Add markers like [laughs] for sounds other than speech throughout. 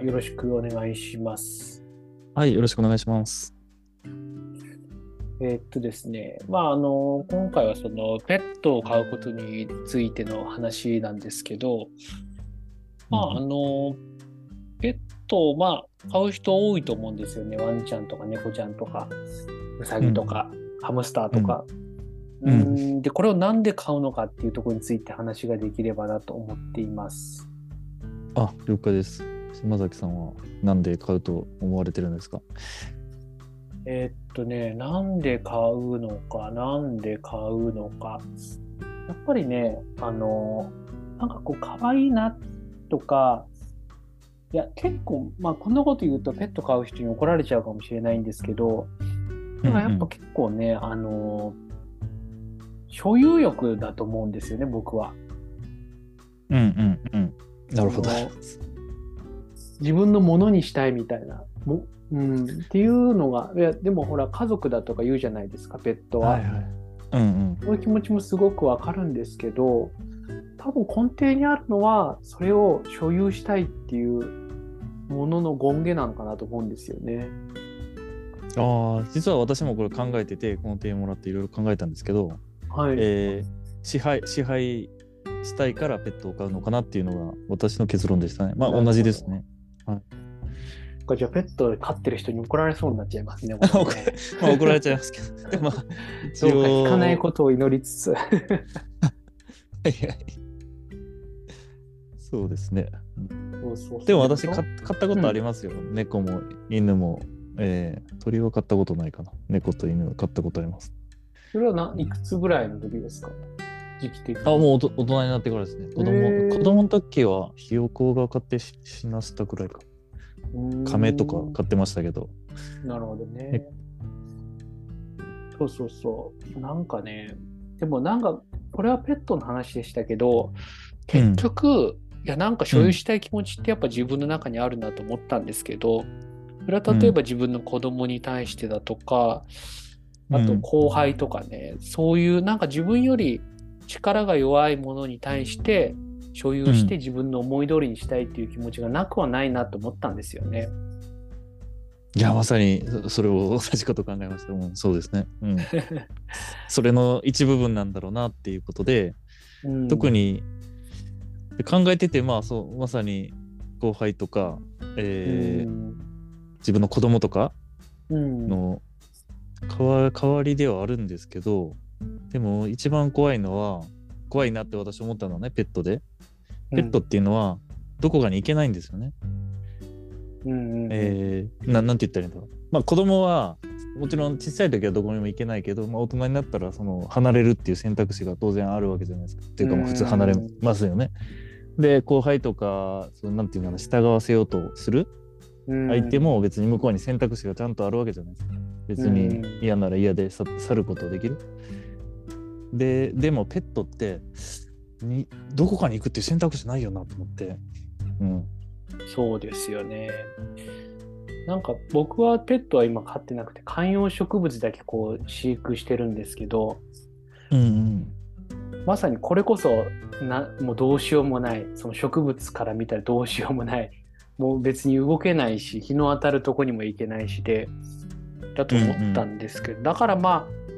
はよろしくお願いします。はい、よろしくお願いします。えーっとですね、まあ、あの、今回はそのペットを飼うことについての話なんですけど、まあ、あの、ペットを、まあ、飼う人多いと思うんですよね。ワンちゃんとか猫ちゃんとか、ウサギとか、ハムスターとか。ううんん、で、これをなんで飼うのかっていうところについて話ができればなと思っています。あ、了解です。島崎さんはなんで買うと思われてるんですか？えーっとね、なんで買うのか、なんで買うのか。やっぱりね、あの、なんかこう、可愛いなとか、いや、結構、まあ、こんなこと言うとペット飼う人に怒られちゃうかもしれないんですけど、なんかやっぱ結構ね、あの、所有欲だと思うんですよね、僕は。うんうんうん。なるほど。自分のものにしたいみたいな。もうん、っていうのが、いや、でもほら、家族だとか言うじゃないですか、ペットは。はいはい。うんうん。そういう気持ちもすごくわかるんですけど、多分根底にあるのは、それを所有したいっていうものの権下なのかなと思うんですよね。ああ、実は私もこれ考えてて、この提案もらっていろいろ考えたんですけど、はい。えー支配、支配したいからペットを飼うのかなっていうのが私の結論でしたね。まあ同じですね。じゃあ、ペット飼ってる人に怒られそうになっちゃいますね。[laughs] ねまあ怒られちゃいますけど。でも。[laughs] 聞かないことを祈りつつ。[laughs] はいはい。そうですね。そうそうそうでも私買買ったことありますよ。猫も犬も、えー鳥は買ったことないかな。猫と犬は買ったことあります。それはないくつぐらいの時ですか？時期的に。あ、もう大人になってからですね。子供子供の時はひよこが買ってし死なせたくらいか。亀とか買ってましたけど。なるほどね。そうそうそう。なんかね、でもなんか、これはペットの話でしたけど、結局、いや、なんか所有したい気持ちってやっぱ自分の中にあるなと思ったんですけど、それは例えば自分の子供に対してだとか、あと後輩とかね、そういうなんか自分より力が弱いものに対して所有して自分の思い通りにしたいっていう気持ちがなくはないなと思ったんですよね。いや、まさにそそれを同じこと考えました。うん、そうですね。うん。[laughs] それの一部分なんだろうなっていうことで、うん特に考えてて、まあそう、まさに後輩とか、えー自分の子供とかうんの代わりではあるんですけど、でも一番怖いのは、怖いなって私思ったのはね、ペットで。ペットっていうのは、どこかに行けないんですよね。うんえーななんて言ったらいいんだろう。まあ子供はもちろん小さい時はどこにも行けないけど、まあ、大人になったらその離れるっていう選択肢が当然あるわけじゃないですか。っていうかまあ普通離れますよね。で後輩とかそのなんていうのかな従わせようとする相手も別に向こうに選択肢がちゃんとあるわけじゃないですか。別にうん嫌なら嫌で去去ることできる。ででもペットってにどこかに行くっていう選択肢ないよなと思って。うん。そうですよね。なんか僕はペットは今飼ってなくて観葉植物だけこう飼育してるんですけどうんうん。まさにこれこそなもうどうしようもないその植物から見たらどうしようもないもう別に動けないし日の当たるとこにも行けないしでだと思ったんですけど、だからまあ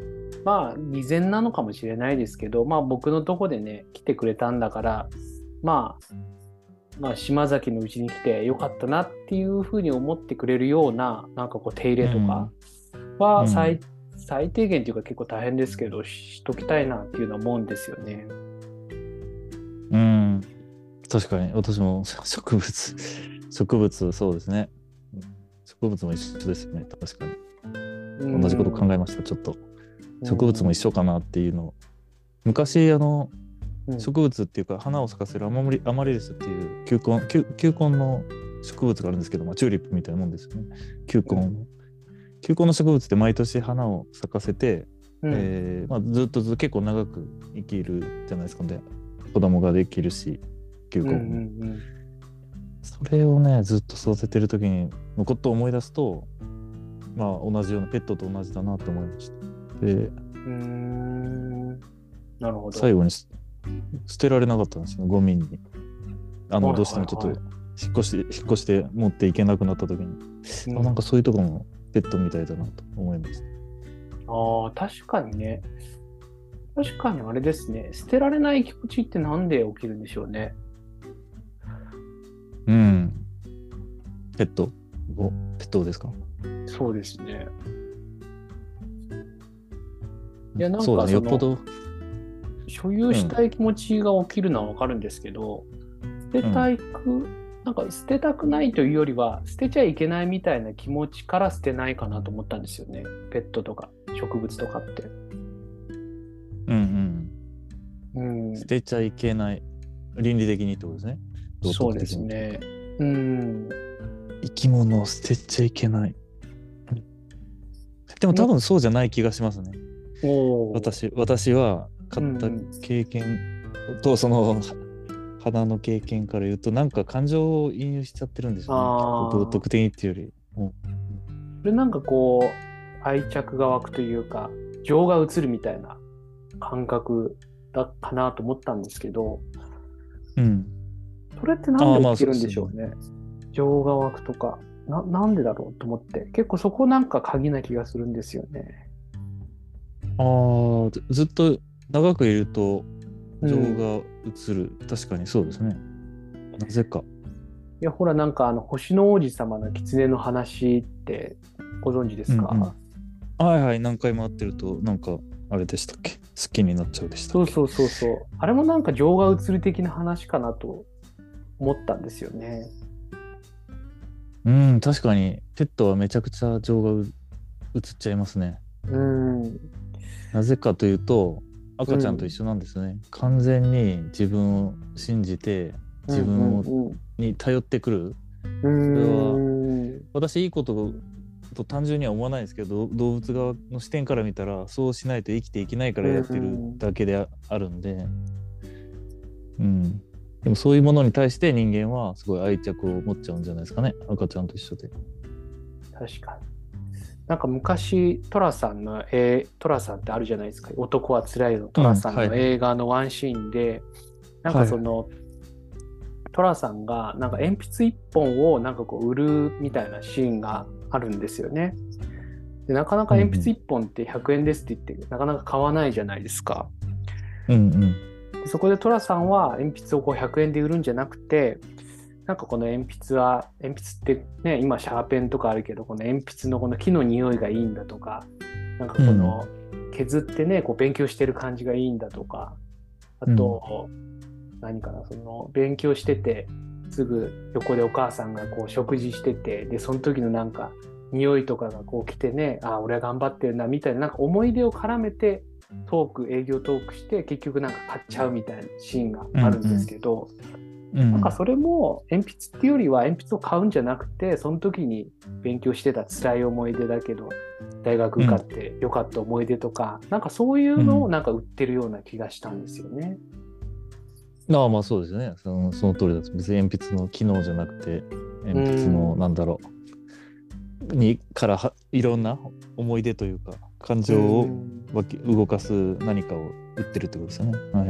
まあ偽善なのかもしれないですけどまあ僕のとこでね来てくれたんだからまあまあ島崎のうちに来てよかったなっていうふうに思ってくれるようななんかこう手入れとかは最,、最低限というか結構大変ですけどしときたいなっていうのは思うんですよね。うん、確かに。私も [laughs] 植物植物そうですね。植物も一緒ですよね。確かに。同じこと考えました。ちょっと植物も一緒かなっていうの。を昔あのうん。植物っていうか花を咲かせるアマモリアマリリスっていう球根球球根の植物があるんですけど、まあ、チューリップみたいなもんですよね。球根、球根の植物って毎年花を咲かせて、うん。えーまあ、ずっとずっと結構長く生きるじゃないですか。ね子供ができるし球根も、うんうんそれをねずっと育ててる時にのことを思い出すとまあ同じようなペットと同じだなと思いましたでなるほど。最後にす捨てられなかったんですよゴミにあのはいどうしてもちょっとはい引っ越し引っ越して持っていけなくなった時に、うんあなんかそういうとこもペットみたいだなと思います。ああ、確かにね。確かにあれですね。捨てられない気持ちってなんで起きるんでしょうね。うん。ペットおペットですか？そうですね。いやなんかそうだね、よっぽど。所有したい気持ちが起きるのはわかるんですけど、捨てたいく、なんか捨てたくないというよりは、捨てちゃいけないみたいな気持ちから捨てないかなと思ったんですよね。ペットとか植物とかって。うんうんうん。捨てちゃいけない。倫理的にってことですね。道そうで徳的にすね。うん。生き物を捨てちゃいけない。でも多分そうじゃない気がしますね。私私は買ったうん経験とその花の経験から言うとなんか感情を移入しちゃってるんですよね。道徳的にっていうより。うんそれなんかこう、愛着が湧くというか、情が移るみたいな感覚だったなと思ったんですけど、うん。それってなんあーまあで起きるんでしょうね。情が湧くとかな、なんでだろうと思って、結構そこなんか鍵な気がするんですよね。ああ、ずずっと長くいると情うんが移る。確かにそうですね。なぜか。いや、ほら、なんかあの、星の王子様の狐の話ってご存知ですか、うんうんはいはい、何回も会ってると、なんか、あれでしたっけ？好きになっちゃうでしたそうそうそうそう。あれもなんか情が移る的な話かなと思ったんですよね。うん、確かに、ペットはめちゃくちゃ情がう移っちゃいますね。うん。なぜかというと、赤ちゃんと一緒なんですね。完全に自分を信じて、自分をうんうんに頼ってくる。うん。うん私、いいことと単純には思わないですけど、動物側の視点から見たら、そうしないと生きていけないからやってるだけでああるんで、うん。でもそういうものに対して人間はすごい愛着を持っちゃうんじゃないですかね。赤ちゃんと一緒で。確かに。なんか昔、トラさんの、えー、トラさんってあるじゃないですか。男はつらいのトラさんのうんはい映画のワンシーンで、なんかその、トラさんがなんか鉛筆一本をなんかこう売るみたいなシーンがあるんですよね。でなかなか鉛筆一本って100円ですって言って、なかなか買わないじゃないですか。うんうん。でそこで寅さんは鉛筆をこう100円で売るんじゃなくてなんかこの鉛筆は鉛筆ってね今シャーペンとかあるけどこの鉛筆のこの木の匂いがいいんだとかなんかこの削ってねこう勉強してる感じがいいんだとかあと、何かなその勉強しててすぐ横でお母さんがこう食事しててでその時のなんか匂いとかがこう来てねあ俺は頑張ってるなみたいななんか思い出を絡めてトーク営業トークして結局なんか買っちゃうみたいなシーンがあるんですけど、うん、なんかそれも鉛筆っていうよりは鉛筆を買うんじゃなくてその時に勉強してた辛い思い出だけど大学受かってよかった思い出とか、なんかそういうのをなんか売ってるような気がしたんですよね。ああまあそうですね。そのその通りだと。別に鉛筆の機能じゃなくて鉛筆のうん。なんだろう。にからはいろんな思い出というか感情を動かす何かを売ってるってことですよね。はい、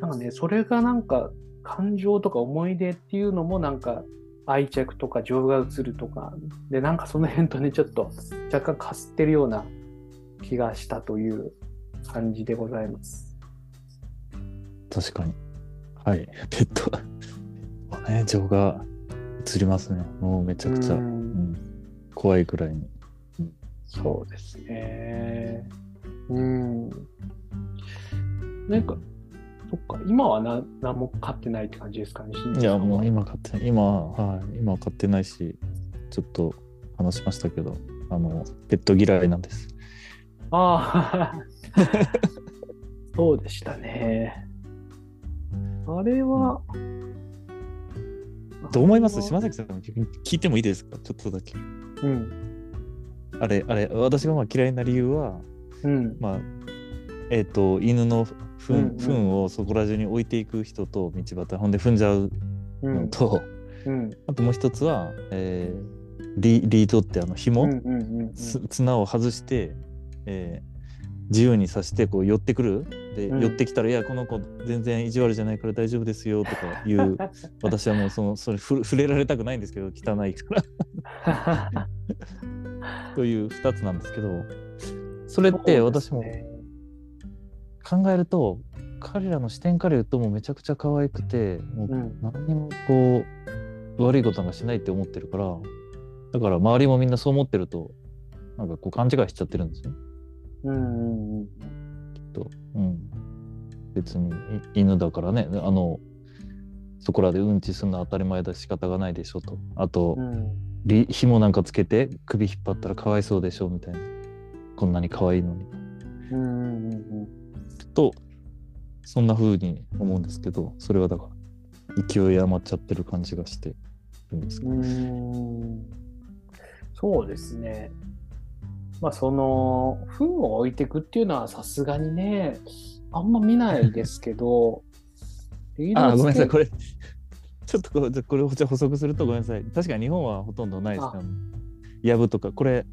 なんかねそれがなんか感情とか思い出っていうのもなんか愛着とか情が移るとかでなんかその辺とねちょっと若干かすってるような気がしたという感じでございます。確かに。はい。ペット。まあね、情が映りますね。もうめちゃくちゃ、ううんん、怖いくらいに。そうですね。うん。なんか、そっか、今はな何も飼ってないって感じですかね。いや、もう今買ってない。今は、はい。今は買ってないし、ちょっと話しましたけど、あの、ペット嫌いなんです。ああ、[laughs] そうでしたね。あれは、どう思います？島崎さん聞いてもいいですか？ちょっとだけ。うん。あれ、あれ、私がまあ嫌いな理由は、うん。まあ、えっ、と、犬の糞、うんうん。糞をそこら中に置いていく人と道端、ほんで踏んじゃううん。のと、うん。あともう一つは、えーリリードってあの紐、うんうんうんうん。つ綱を外して、えー自由にさしてこう寄ってくる。で、うん。寄ってきたら「いやこの子全然意地悪じゃないから大丈夫ですよ」とか言う [laughs] 私はもうそのそれふ触れられたくないんですけど汚いから。[laughs] という2つなんですけどそれって私も考えると彼らの視点から言うともうめちゃくちゃ可愛くてもううん。何にもこう悪いことなんかしないって思ってるからだから周りもみんなそう思ってるとなんかこう勘違いしちゃってるんですよ。うんうんうんと、うん、別にい犬だからね。あのそこらでうんちするのは当たり前だし仕方がないでしょと。あと、うん。り紐なんかつけて首引っ張ったらかわいそうでしょみたいな。こんなに可愛いのに。うんうんうんとそんな風に思うんですけどそれはだから勢い余っちゃってる感じがしてるんですけど、そうですね。まあその糞を置いていくっていうのはさすがにねあんま見ないですけど [laughs] あごめんなさい。つこれちょっとこれこれじゃ補足するとごめんなさい。確かに日本はほとんどないですあ。ねやぶとか。これ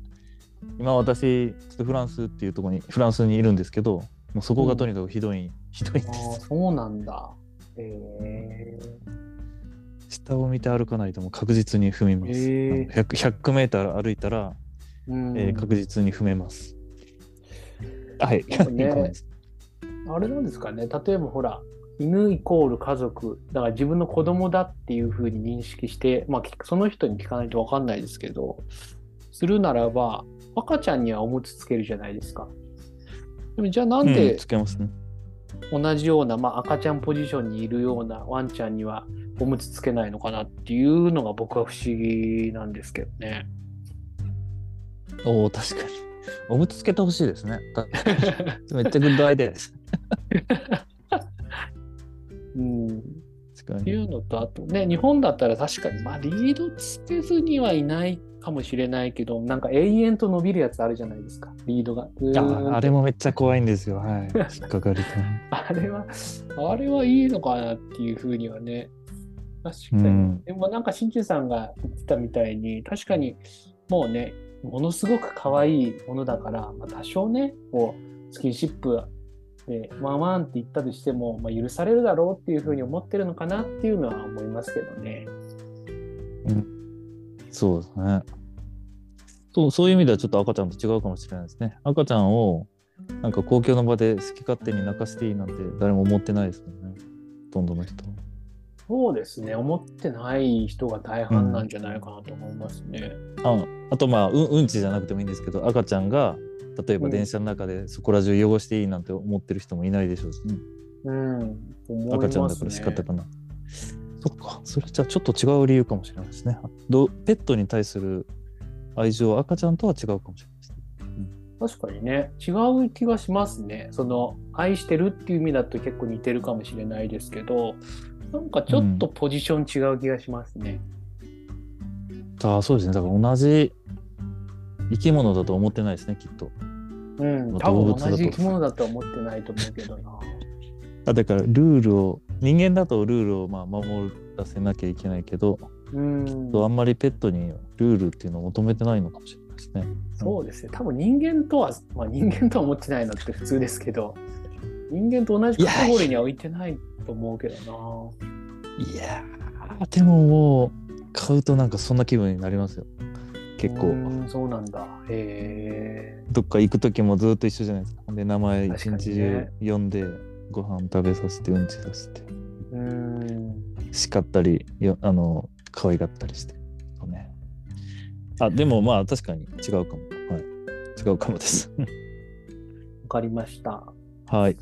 今私ちょっとフランスっていうところにフランスにいるんですけどもうそこがとにかくひどい、ひどいです。ーそうなんだ。え下を見て歩かないともう確実に踏みます、へー。100, 100メーター歩いたら、ーうん。えー確実に踏めます。はい、[laughs] ねあれなんですかね。例えばほら犬イコール家族だから自分の子供だっていうふうに認識して、まあ、その人に聞かないと分かんないですけどするならば赤ちゃんにはおむつつけるじゃないですか。でもじゃあなんうんで同じような、まあ、赤ちゃんポジションにいるようなワンちゃんにはおむつつけないのかなっていうのが僕は不思議なんですけどね。おお確かに。おむつつけてほしいですね。た [laughs] めっちゃグッドアイデアです。[laughs] うん。っていうのと、あとね、日本だったら確かに、まあ、リードつけずにはいないかもしれないけど、なんか永遠と伸びるやつあるじゃないですか、リードが。ああれもめっちゃ怖いんですよはい [laughs] 引っかかりたいあれは、あれはいいのかなっていうふうにはね。確かに。うんでもなんか、しんちゅうさんが言ってたみたいに、確かにもうね、ものすごく可愛いものだから、まあ、多少ね、こう、スキンシップで、ワンワンって言ったとしても、まあ、許されるだろうっていうふうに思ってるのかなっていうのは思いますけどね。そうですね。そうそういう意味ではちょっと赤ちゃんと違うかもしれないですね。赤ちゃんをなんか公共の場で好き勝手に泣かしていいなんて誰も思ってないですもんね。ほとんどの人。そうですね、思ってない人が大半なんじゃないかなと思いますね。ああとまあうんうんちじゃなくてもいいんですけど赤ちゃんが例えばうん。電車の中でそこら中汚していいなんて思ってる人もいないでしょうしね、うん、思いますね。赤ちゃんだから仕方がない。そっか、それじゃあちょっと違う理由かもしれないですね。ペットに対する愛情は赤ちゃんとは違うかもしれないですね。確かにね、違う気がしますね。その、愛してるっていう意味だと結構似てるかもしれないですけど、なんかちょっとポジション違う気がしますね。ああ、そうですね。だから同じ生き物だと思ってないですね、きっと。うん、まあ多分動物だと同じ生き物だとは思ってないと思うけどな。[laughs] あだからルールを、人間だとルールをまあ守らせなきゃいけないけど、うん、あんまりペットにルールっていうのを求めてないのかもしれないですね。そうですね。多分人間とは、まあ人間とは思ってないのって普通ですけど、人間と同じカテゴリーには置いてないと思うけどいやー、でももう、買うとなんかそんな気分になりますよ。結な。構。うん、そうなんだ。へえ。どっか行く時もずっと一緒じゃないですか。で名前一日ね中呼んで、ご飯食べさせてうんちさせてうん。叱ったりよあの可愛がったりして、ね、あでもまあ確かに違うかも、はい、違うかもです [laughs] わかりました。はい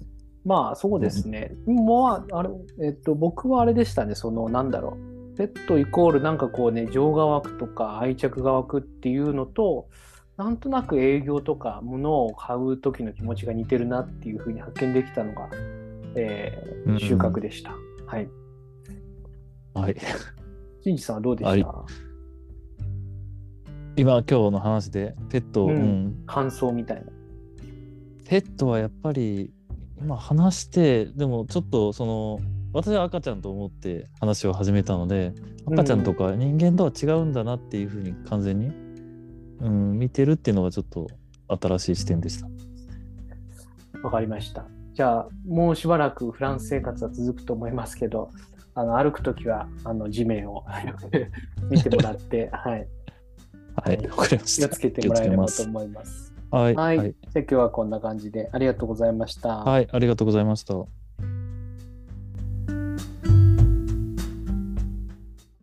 まあそうですね。もうあれ、えっと、僕はあれでしたね、その、なんだろう。ペットイコールなんかこうね、情が湧くとか愛着が湧くっていうのと、なんとなく営業とか物を買う時の気持ちが似てるなっていうふうに発見できたのが、えーうん収穫でした。はい。はいしんじさんはどうではいした今今日の話でペット、うんうん感想みたいな。ペットはやっぱり今話してでもちょっとその私は赤ちゃんと思って話を始めたので赤ちゃんとか人間とは違うんだなっていうふうに完全に、うん、見てるっていうのがちょっと新しい視点でした。わかりました。じゃあ、もうしばらくフランス生活は続くと思いますけど、あの歩くときはあの地面を [laughs] 見てもらって、はい、はい、わかりました。気をつけてもらえればと思います。はい、は、はいい、じゃあ今日はこんな感じでありがとうございました。はい、ありがとうございました。